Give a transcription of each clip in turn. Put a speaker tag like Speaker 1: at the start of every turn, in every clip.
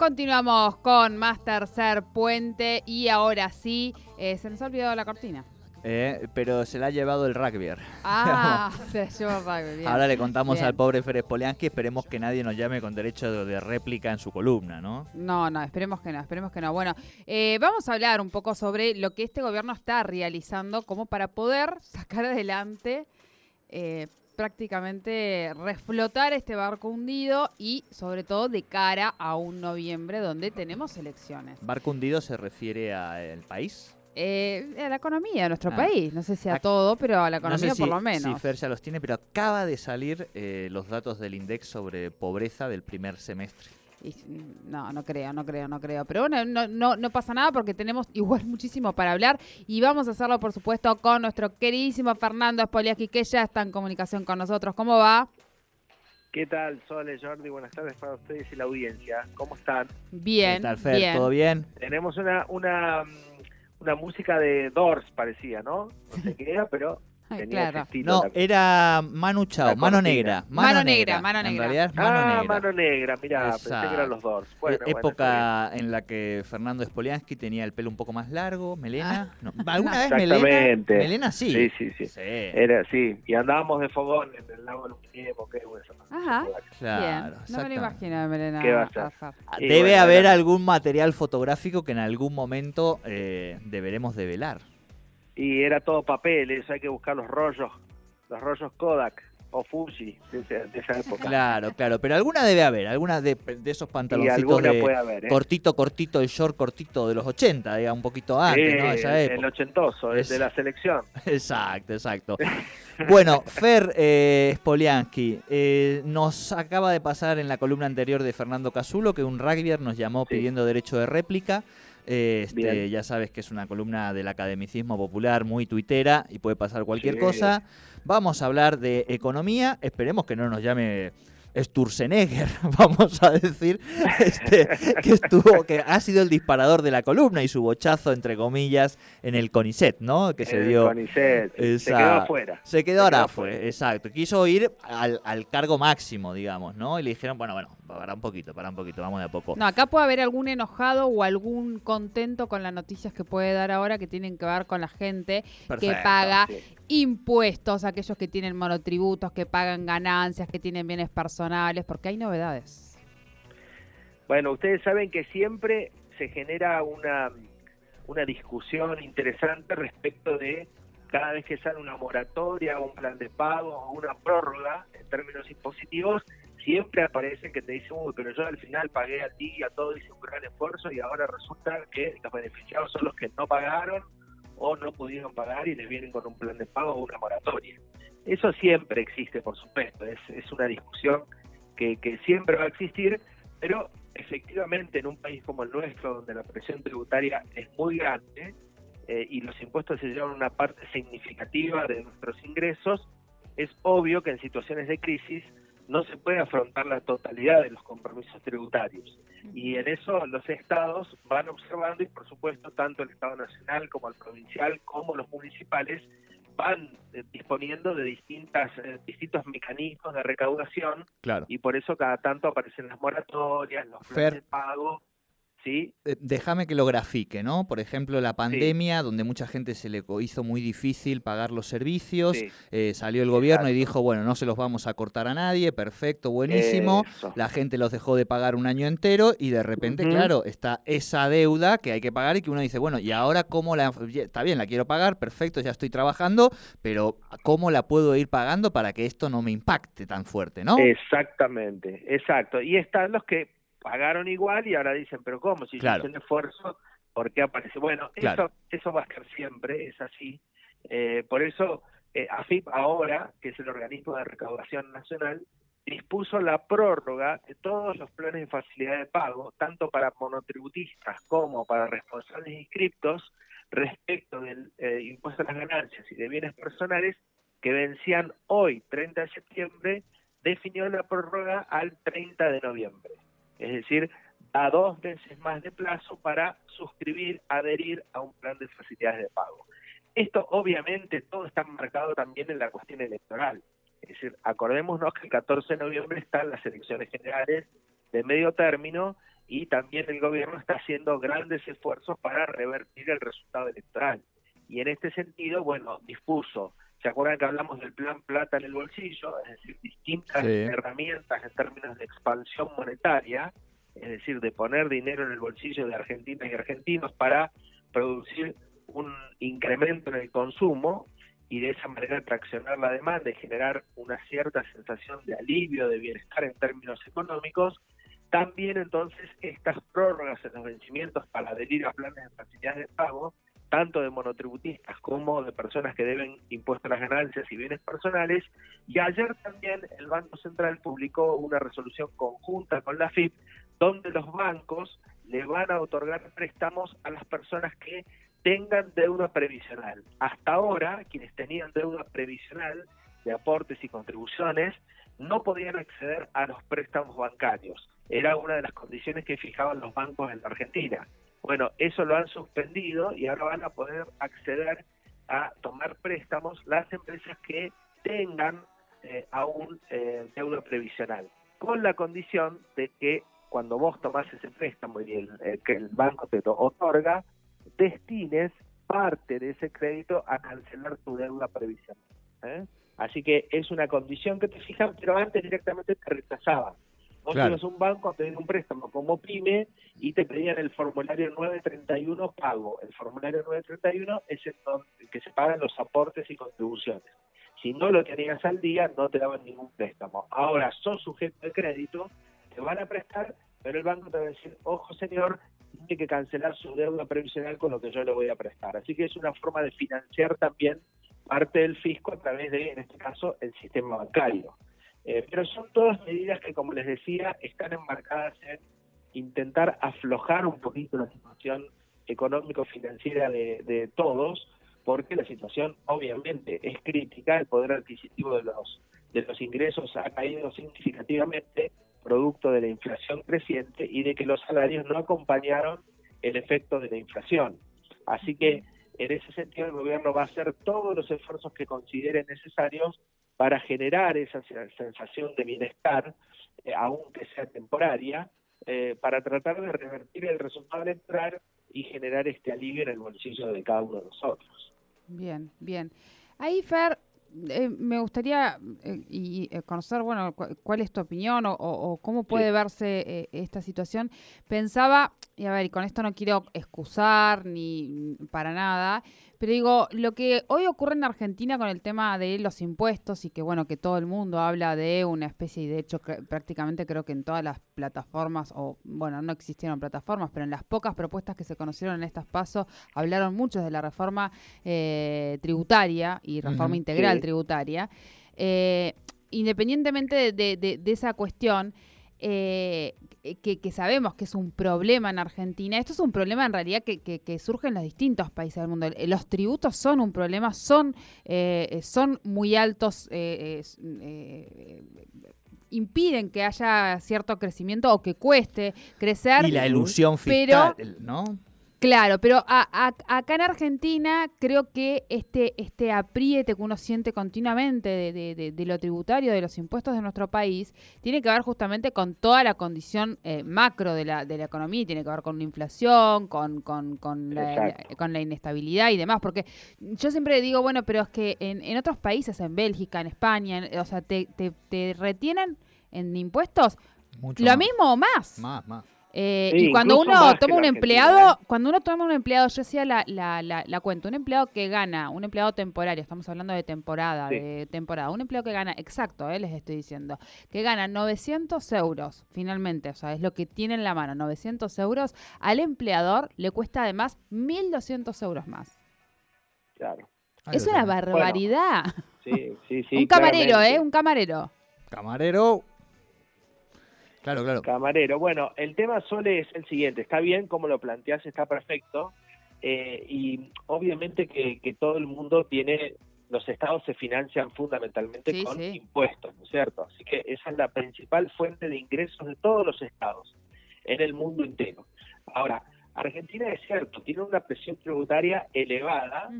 Speaker 1: Continuamos con más tercer puente y ahora sí, eh, se nos ha olvidado la cortina.
Speaker 2: Eh, pero se la ha llevado el rugby.
Speaker 1: Ah, se llevó el rugby. bien.
Speaker 2: Ahora le contamos
Speaker 1: Bien.
Speaker 2: al pobre Fer Spoliansky, esperemos que nadie nos llame con derecho de, de réplica en su columna, ¿no?
Speaker 1: No, no, esperemos que no, esperemos que no. Bueno, eh, vamos a hablar un poco sobre lo que este gobierno está realizando como para poder sacar adelante, eh, prácticamente reflotar este barco hundido y sobre todo de cara a un noviembre donde tenemos elecciones.
Speaker 2: Barco hundido se refiere al país.
Speaker 1: Eh, a la economía de nuestro
Speaker 2: Ah.
Speaker 1: país, no sé si a
Speaker 2: Ac-
Speaker 1: todo, pero a la
Speaker 2: No
Speaker 1: economía
Speaker 2: sé si,
Speaker 1: por lo
Speaker 2: si
Speaker 1: menos.
Speaker 2: Fer ya los tiene, pero acaba de salir eh, los datos del INDEX sobre pobreza del primer semestre.
Speaker 1: Y, no, no creo, no creo, no creo. Pero bueno, no, no, no pasa nada porque tenemos igual muchísimo para hablar y vamos a hacerlo, por supuesto, con nuestro queridísimo Fernando Spoliaski, que ya está en comunicación con nosotros. ¿Cómo va?
Speaker 3: ¿Qué tal, Sole, Jordi? Buenas tardes para ustedes y la audiencia. ¿Cómo están?
Speaker 1: Bien,
Speaker 2: ¿Qué tal, Fer?
Speaker 1: bien.
Speaker 2: ¿Todo bien?
Speaker 3: Tenemos una, una, una música de Doors, parecía, ¿no? No sé qué era, pero Ese
Speaker 1: claro.
Speaker 3: estilo.
Speaker 2: No,
Speaker 3: La-
Speaker 2: era Manu Chao,
Speaker 3: La
Speaker 2: Mano
Speaker 3: cortina.
Speaker 2: Negra.
Speaker 1: Mano negra, mano
Speaker 2: En
Speaker 1: negra.
Speaker 2: realidad es Mano
Speaker 3: ah,
Speaker 2: Negra.
Speaker 3: mano negra, mirá, pensé que
Speaker 2: Exacto.
Speaker 3: eran los Doors. Bueno, bueno,
Speaker 2: época en la que Fernando Spoliansky tenía el pelo un poco más largo, melena. No, ¿Alguna vez melena?
Speaker 3: Exactamente.
Speaker 2: Melena sí.
Speaker 3: Sí, sí, sí.
Speaker 2: Sí,
Speaker 3: Era así. Y andábamos de fogón en el lago de Luquiepo, qué bueno.
Speaker 1: Ajá.
Speaker 2: claro.
Speaker 1: bien. No me lo
Speaker 2: exactamente.
Speaker 1: imagino, Melena.
Speaker 3: ¿Qué va a ser?
Speaker 1: Rafa.
Speaker 3: Y
Speaker 2: Debe
Speaker 3: bueno,
Speaker 2: haber
Speaker 3: era-
Speaker 2: algún material fotográfico que en algún momento eh, deberemos develar.
Speaker 3: Y era todo papel, eso hay que buscar los rollos, los rollos Kodak o Fuji de, de esa época.
Speaker 2: Claro, claro, pero alguna debe haber, alguna de, de esos pantaloncitos
Speaker 3: alguna
Speaker 2: de
Speaker 3: puede haber, ¿eh?
Speaker 2: cortito, cortito, el short cortito de los 80, diga, un poquito antes, ¿no? Esa
Speaker 3: el
Speaker 2: época.
Speaker 3: ochentoso, el
Speaker 2: Es-
Speaker 3: de la selección.
Speaker 2: Exacto, exacto. Bueno, Fer eh, Spoliansky, eh, nos acaba de pasar en la columna anterior de Fernando Casulo que un rugbyer nos llamó
Speaker 3: Sí.
Speaker 2: pidiendo derecho de réplica. Este, ya sabes que es una columna del academicismo popular muy tuitera y puede pasar cualquier
Speaker 3: Sí.
Speaker 2: cosa. Vamos a hablar de economía. Esperemos que no nos llame Sturzenegger, vamos a decir, este, que estuvo, que ha sido el disparador de la columna y su bochazo, entre comillas, en el CONICET, ¿no? Que se
Speaker 3: El
Speaker 2: dio.
Speaker 3: CONICET, se quedó afuera.
Speaker 2: Se quedó ahora, fue, exacto. Quiso ir al, al cargo máximo, digamos, ¿no? Y le dijeron, bueno, bueno, para un poquito, para un poquito, vamos de a poco.
Speaker 1: No, acá puede haber algún enojado o algún contento con las noticias que puede dar ahora que tienen que ver con la gente que paga
Speaker 3: Sí.
Speaker 1: Impuestos, aquellos que tienen monotributos, que pagan ganancias, que tienen bienes personales, porque hay novedades.
Speaker 3: Bueno, ustedes saben que siempre se genera una, una discusión interesante respecto de cada vez que sale una moratoria, un plan de pago o una prórroga en términos impositivos, siempre aparece que te dicen, uy, pero yo al final pagué a ti y a todo, hice un gran esfuerzo y ahora resulta que los beneficiados son los que no pagaron o no pudieron pagar y les vienen con un plan de pago o una moratoria. Eso siempre existe, por supuesto, es, es una discusión que, que siempre va a existir, pero efectivamente en un país como el nuestro, donde la presión tributaria es muy grande eh, y los impuestos se llevan una parte significativa de nuestros ingresos, es obvio que en situaciones de crisis no se puede afrontar la totalidad de los compromisos tributarios. Y en eso los estados van observando y por supuesto tanto el Estado Nacional como el provincial como los municipales van eh, disponiendo de distintas eh, distintos mecanismos de recaudación
Speaker 2: Claro.
Speaker 3: y por eso cada tanto aparecen las moratorias, los planes de pago, ¿sí?
Speaker 2: Eh, Déjame que lo grafique, ¿no? Por ejemplo, la pandemia, donde mucha gente se le hizo muy difícil pagar los servicios,
Speaker 3: Sí.
Speaker 2: eh, salió el gobierno y dijo, bueno, no se los vamos a cortar a nadie, perfecto, buenísimo.
Speaker 3: Eso.
Speaker 2: La gente los dejó de pagar un año entero y de repente, claro, está esa deuda que hay que pagar y que uno dice, bueno, ¿y ahora cómo la... Está bien, la quiero pagar, perfecto, ya estoy trabajando, pero ¿cómo la puedo ir pagando para que esto no me impacte tan fuerte, no?
Speaker 3: Exactamente, exacto. Y están los que pagaron igual y ahora dicen, pero ¿cómo? Si yo
Speaker 2: Claro.
Speaker 3: hice un esfuerzo, ¿por qué aparece? Bueno,
Speaker 2: Claro.
Speaker 3: eso, eso va a estar siempre, es así. Eh, por eso, eh, AFIP ahora, que es el organismo de recaudación nacional, dispuso la prórroga de todos los planes de facilidad de pago, tanto para monotributistas como para responsables inscriptos, respecto del eh, impuesto a las ganancias y de bienes personales, que vencían hoy, 30 de septiembre, definió la prórroga al 30 de noviembre. Es decir, da dos veces más de plazo para suscribir, adherir a un plan de facilidades de pago. Esto obviamente todo está marcado también en la cuestión electoral. Es decir, acordémonos que el 14 de noviembre están las elecciones generales de medio término y también el gobierno está haciendo grandes esfuerzos para revertir el resultado electoral. Y en este sentido, bueno, dispuso, ¿se acuerdan que hablamos del plan plata en el bolsillo? Es decir, distintas herramientas en términos de expansión monetaria, es decir, de poner dinero en el bolsillo de argentinas y argentinos para producir un incremento en el consumo y de esa manera traccionar la demanda y generar una cierta sensación de alivio, de bienestar en términos económicos, también entonces estas prórrogas en los vencimientos para adherir a planes de facilidad de pago, tanto de monotributistas como de personas que deben impuestos a las ganancias y bienes personales. Y ayer también el Banco Central publicó una resolución conjunta con la FIP, donde los bancos le van a otorgar préstamos a las personas que tengan deuda previsional. Hasta ahora, quienes tenían deuda previsional de aportes y contribuciones no podían acceder a los préstamos bancarios. Era una de las condiciones que fijaban los bancos en la Argentina. Bueno, eso lo han suspendido y ahora van a poder acceder a tomar préstamos las empresas que tengan eh, aún eh, deuda previsional, con la condición de que cuando vos tomás ese préstamo y el, que el banco te otorga, destines parte de ese crédito a cancelar tu deuda previsional. ¿eh? Así que es una condición que te fijan, pero antes directamente te rechazaban. Vos ibas a un banco a pedir un préstamo como PYME y te pedían el formulario 931 pago. El formulario 931 es el que se pagan los aportes y contribuciones. Si no lo tenías al día, no te daban ningún préstamo. Ahora sos sujeto de crédito, te van a prestar, pero el banco te va a decir, ojo señor, tiene que cancelar su deuda previsional con lo que yo le voy a prestar. Así que es una forma de financiar también parte del fisco a través de, en este caso, el sistema bancario. Eh, pero son todas medidas que, como les decía, están enmarcadas en intentar aflojar un poquito la situación económico-financiera de, de todos, porque la situación obviamente es crítica, el poder adquisitivo de los, de los ingresos ha caído significativamente, producto de la inflación creciente y de que los salarios no acompañaron el efecto de la inflación. Así que en ese sentido el gobierno va a hacer todos los esfuerzos que considere necesarios para generar esa sensación de bienestar, eh, aunque sea temporaria, eh, para tratar de revertir el resultado electoral y generar este alivio en el bolsillo de cada uno de nosotros.
Speaker 1: Bien, bien. Ahí, Fer, eh, me gustaría eh, y, eh, conocer, bueno, cuál es tu opinión o, cómo puede verse esta situación. Pensaba, y a ver, y con esto no quiero excusar ni para nada, pero digo, lo que hoy ocurre en Argentina con el tema de los impuestos y que bueno, que todo el mundo habla de una especie, y de hecho prácticamente creo que en todas las plataformas, o bueno, no existieron plataformas, pero en las pocas propuestas que se conocieron en estas pasos, hablaron muchos de la reforma eh, tributaria y reforma integral tributaria. Eh, independientemente de esa cuestión, eh, que, sabemos que es un problema en Argentina. Esto es un problema en realidad que, que, surge en los distintos países del mundo. Los tributos son un problema, son, eh, son muy altos. Eh, impiden que haya cierto crecimiento o que cueste crecer.
Speaker 2: Y la ilusión fiscal, ¿no?
Speaker 1: Claro, pero acá en Argentina creo que este, este apriete que uno siente continuamente de, lo tributario, de los impuestos de nuestro país, tiene que ver justamente con toda la condición eh, macro de la, de la economía, tiene que ver con la inflación, con, con, con, la, con la inestabilidad y demás, porque yo siempre digo, bueno, pero es que en, en otros países, en Bélgica, en España, o sea, te, te, te retienen en impuestos lo mismo o más.
Speaker 2: Más, más.
Speaker 1: Eh, y cuando uno toma un empleado, ¿eh? cuando uno toma un empleado, yo hacía la, la, la, cuenta, un empleado que gana, un empleado temporario, estamos hablando de temporada, de temporada, un empleado que gana, exacto, eh, les estoy diciendo, que gana 900 euros, finalmente, o sea, es lo que tiene en la mano, 900 euros, al empleador le cuesta además 1.200 euros más.
Speaker 3: Claro.
Speaker 1: Es una barbaridad.
Speaker 3: sí, sí, sí.
Speaker 1: un camarero, ¿eh? Un camarero.
Speaker 2: Camarero, Claro, claro.
Speaker 3: Camarero. Bueno, el tema Sole es el siguiente. Está bien como lo planteas, está perfecto. Eh, y obviamente que, todo el mundo tiene, los estados se financian fundamentalmente con impuestos, ¿no es cierto? Así que esa es la principal fuente de ingresos de todos los estados en el mundo entero. Ahora, Argentina es cierto, tiene una presión tributaria elevada,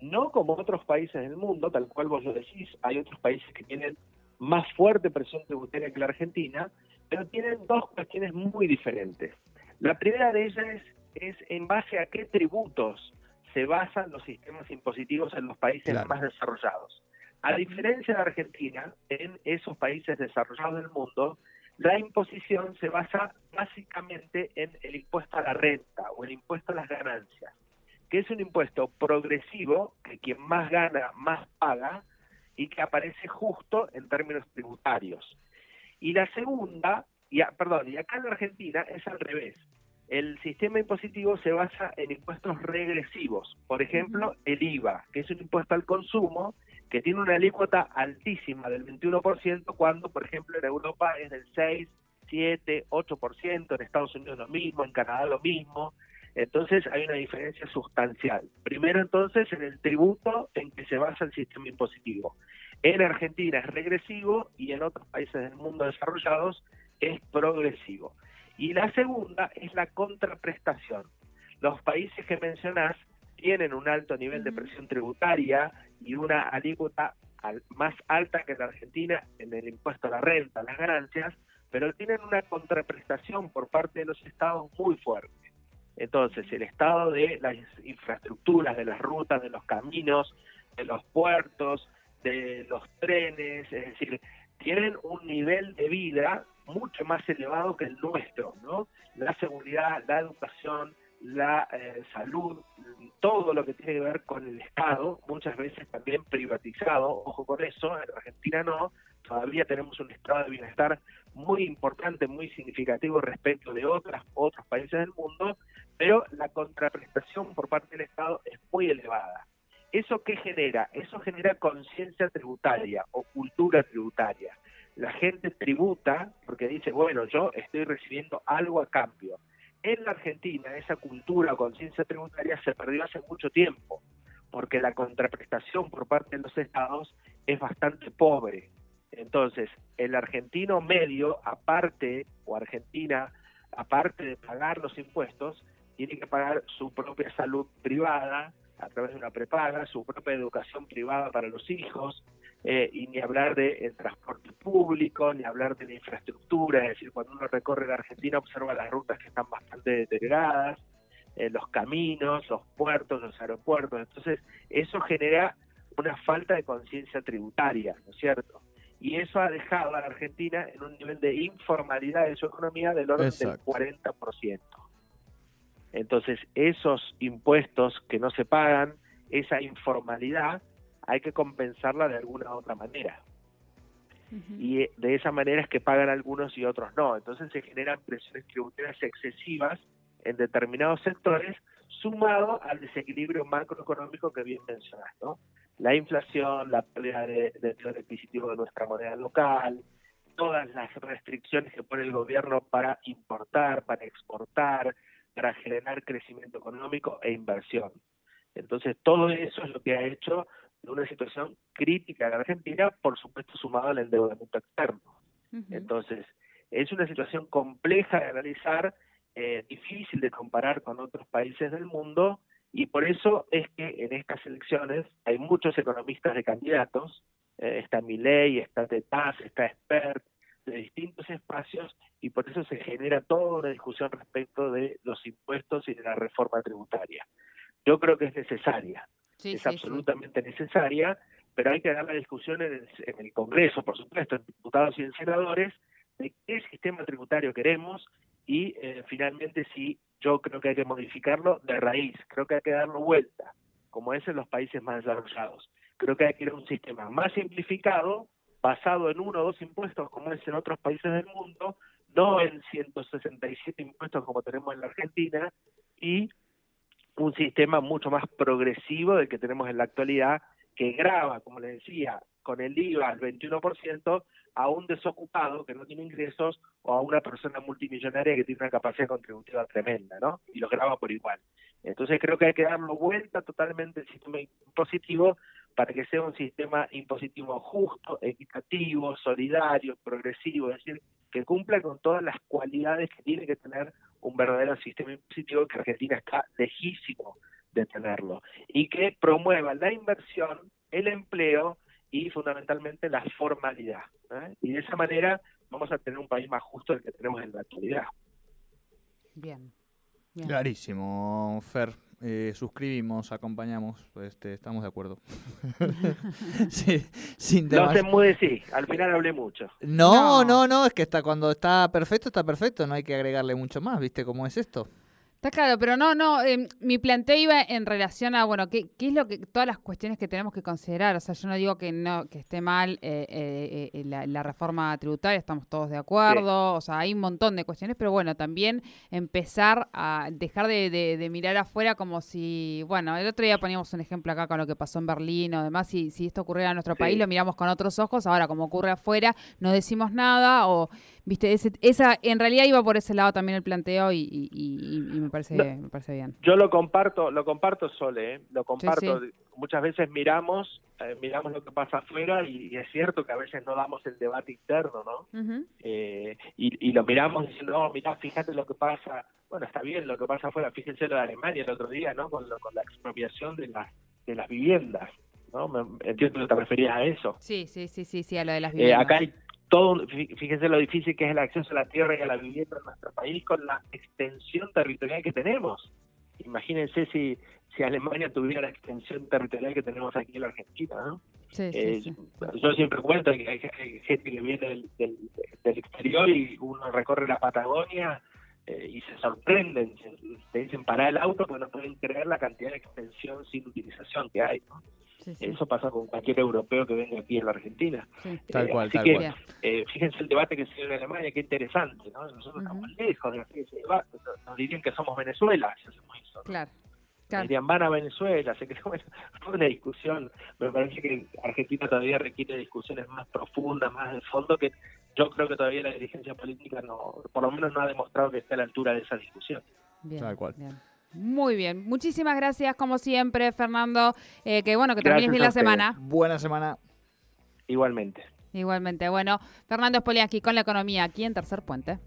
Speaker 3: no como otros países del mundo, tal cual vos lo decís, hay otros países que tienen más fuerte presión tributaria que la Argentina, pero tienen dos cuestiones muy diferentes. La primera de ellas es, es en base a qué tributos se basan los sistemas impositivos en los países
Speaker 2: Claro.
Speaker 3: más desarrollados. A diferencia de Argentina, en esos países desarrollados del mundo, la imposición se basa básicamente en el impuesto a la renta o el impuesto a las ganancias, que es un impuesto progresivo que quien más gana más paga y que aparece justo en términos tributarios. Y la segunda, y a- perdón, y acá en Argentina es al revés. El sistema impositivo se basa en impuestos regresivos. Por ejemplo, el IVA, que es un impuesto al consumo que tiene una alícuota altísima del 21%, cuando, por ejemplo, en Europa es del 6, 7, 8%, en Estados Unidos lo mismo, en Canadá lo mismo. Entonces hay una diferencia sustancial. Primero entonces en el tributo en que se basa el sistema impositivo. En Argentina es regresivo y en otros países del mundo desarrollados es progresivo. Y la segunda es la contraprestación. Los países que mencionás tienen un alto nivel de presión tributaria y una alícuota al- más alta que la Argentina en el impuesto a la renta, las ganancias, pero tienen una contraprestación por parte de los estados muy fuerte. Entonces, el estado de las infraestructuras, de las rutas, de los caminos, de los puertos, de los trenes, es decir, tienen un nivel de vida mucho más elevado que el nuestro, ¿no? La seguridad, la educación, la eh, salud, todo lo que tiene que ver con el Estado, muchas veces también privatizado, ojo con eso, en Argentina no, todavía tenemos un estado de bienestar muy importante, muy significativo respecto de otras, otros países del mundo, pero la contraprestación por parte del Estado es muy elevada. ¿Eso qué genera? Eso genera conciencia tributaria o cultura tributaria. La gente tributa porque dice, bueno, yo estoy recibiendo algo a cambio. En la Argentina esa cultura o conciencia tributaria se perdió hace mucho tiempo, porque la contraprestación por parte de los estados es bastante pobre. Entonces, el argentino medio, aparte, o argentina, aparte de pagar los impuestos, tiene que pagar su propia salud privada a través de una prepaga, su propia educación privada para los hijos, eh, y ni hablar del transporte público, ni hablar de la infraestructura, es decir, cuando uno recorre la Argentina observa las rutas que están bastante deterioradas, eh, los caminos, los puertos, los aeropuertos, entonces eso genera una falta de conciencia tributaria, ¿no es cierto? Y eso ha dejado a la Argentina en un nivel de informalidad de su economía del orden
Speaker 4: Exacto.
Speaker 3: del 40%. Entonces, esos impuestos que no se pagan, esa informalidad, hay que compensarla de alguna u otra manera. Y eh, de esa manera es que pagan algunos y otros no. Entonces se generan presiones tributarias excesivas en determinados sectores, sumado al desequilibrio macroeconómico que bien mencionas, ¿no? La inflación, la pérdida de, de poder adquisitivo de nuestra moneda local, todas las restricciones que pone el gobierno para importar, para exportar, para generar crecimiento económico e inversión. Entonces, todo eso es lo que ha hecho de una situación crítica en Argentina, por supuesto sumado al endeudamiento externo. Entonces, es una situación compleja de analizar, eh, difícil de comparar con otros países del mundo, y por eso es que en estas elecciones hay muchos economistas de candidatos, eh, está Milei, está Tetaz, está Expert, de distintos espacios, y por eso se genera toda una discusión respecto de los impuestos y de la reforma tributaria. Yo creo que es necesaria,
Speaker 1: Sí,
Speaker 3: es
Speaker 1: sí, sí.
Speaker 3: absolutamente necesaria, pero hay que dar la discusión en el, en el Congreso, por supuesto, en diputados y en senadores, de qué sistema tributario queremos y eh, finalmente si yo creo que hay que modificarlo de raíz, creo que hay que darlo vuelta, como es en los países más desarrollados. Creo que hay que ir a un sistema más simplificado, basado en uno o dos impuestos, como es en otros países del mundo, no en 167 impuestos como tenemos en la Argentina, y un sistema mucho más progresivo del que tenemos en la actualidad, que graba, como les decía, con el IVA al 21% a un desocupado que no tiene ingresos o a una persona multimillonaria que tiene una capacidad contributiva tremenda, ¿no? Y lo graba por igual. Entonces creo que hay que darlo vuelta totalmente el sistema impositivo para que sea un sistema impositivo justo, equitativo, solidario, progresivo, es decir, que cumpla con todas las cualidades que tiene que tener un verdadero sistema impositivo que Argentina está lejísimo de tenerlo y que promueva la inversión, el empleo y fundamentalmente la formalidad. ¿eh? Y de esa manera vamos a tener un país más justo del que tenemos en la actualidad.
Speaker 1: Bien. bien.
Speaker 2: Clarísimo, Fer. Eh, suscribimos, acompañamos, este, estamos de acuerdo. sí, sin
Speaker 3: No
Speaker 2: demas-
Speaker 3: se enmudecí, al final hablé mucho.
Speaker 2: No,
Speaker 1: No.
Speaker 2: no, no, es que está cuando está perfecto, está perfecto, no hay que agregarle mucho más, ¿viste cómo es esto?
Speaker 1: Está claro, pero no, no, eh, mi planteo iba en relación a, bueno, ¿qué, qué es lo que, todas las cuestiones que tenemos que considerar? O sea, yo no digo que no, que esté mal eh, eh, eh, la, la reforma tributaria, estamos todos de acuerdo, o sea, hay un montón de cuestiones, pero bueno, también empezar a dejar de, de- de mirar afuera como si, bueno, el otro día poníamos un ejemplo acá con lo que pasó en Berlín o demás, si, si esto ocurriera en nuestro
Speaker 3: Sí.
Speaker 1: país, lo miramos con otros ojos, ahora como ocurre afuera, no decimos nada o... Viste, ese- esa, en realidad iba por ese lado también el planteo y, y- y- y me parece,
Speaker 3: No.
Speaker 1: me parece bien.
Speaker 3: Yo lo comparto, lo comparto Sole, ¿eh? lo comparto.
Speaker 1: sí.
Speaker 3: Muchas veces miramos, eh, miramos lo que pasa afuera y, es cierto que a veces no damos el debate interno, ¿no? Eh, y, lo miramos diciendo, no, mirá, fíjate lo que pasa. Bueno, está bien lo que pasa afuera. Fíjense lo de Alemania el otro día, ¿no? Con, lo- con la expropiación de las de las viviendas, ¿no? Me, entiendo que te referías a eso.
Speaker 1: Sí, sí, sí, sí, sí, a lo de las
Speaker 3: Eh,
Speaker 1: viviendas.
Speaker 3: acá hay todo, un- fí- fíjense lo difícil que es el acceso a la tierra y a la vivienda en nuestro país con la extensión territorial que tenemos. Imagínense si, si Alemania tuviera la extensión territorial que tenemos aquí en la Argentina, ¿no?
Speaker 1: Sí, sí,
Speaker 3: Eh,
Speaker 1: sí.
Speaker 3: Yo siempre cuento que hay, gente que viene del, del- del exterior y uno recorre la Patagonia eh, y se sorprenden, te dicen parar el auto porque no pueden creer la cantidad de extensión sin utilización que hay. ¿no?
Speaker 1: Sí, sí,
Speaker 3: Eso pasa con cualquier europeo que venga aquí en la Argentina.
Speaker 1: sí.
Speaker 2: Tal
Speaker 3: Eh,
Speaker 2: cual,
Speaker 3: así
Speaker 2: tal
Speaker 3: que,
Speaker 2: cual.
Speaker 3: eh, fíjense el debate que se dio en Alemania, qué interesante, ¿no? Nosotros
Speaker 1: Ujú.
Speaker 3: estamos lejos de hacer ese debate, nos- dirían que somos Venezuela si hacemos eso. ¿no?
Speaker 1: Claro.
Speaker 3: Dirían, van a Venezuela, se creó bueno, fue una discusión, me parece que Argentina todavía requiere discusiones más profundas, más de fondo, que yo creo que todavía la dirigencia política no, por lo menos no ha demostrado que esté a la altura de esa discusión.
Speaker 1: Bien,
Speaker 2: Tal cual.
Speaker 1: bien. Muy bien. Muchísimas gracias, como siempre, Fernando. Eh, que bueno, que termines bien la semana.
Speaker 2: Buena semana.
Speaker 3: Igualmente.
Speaker 1: Igualmente. Bueno, Fernando Spoliansky con la economía aquí en Tercer Puente.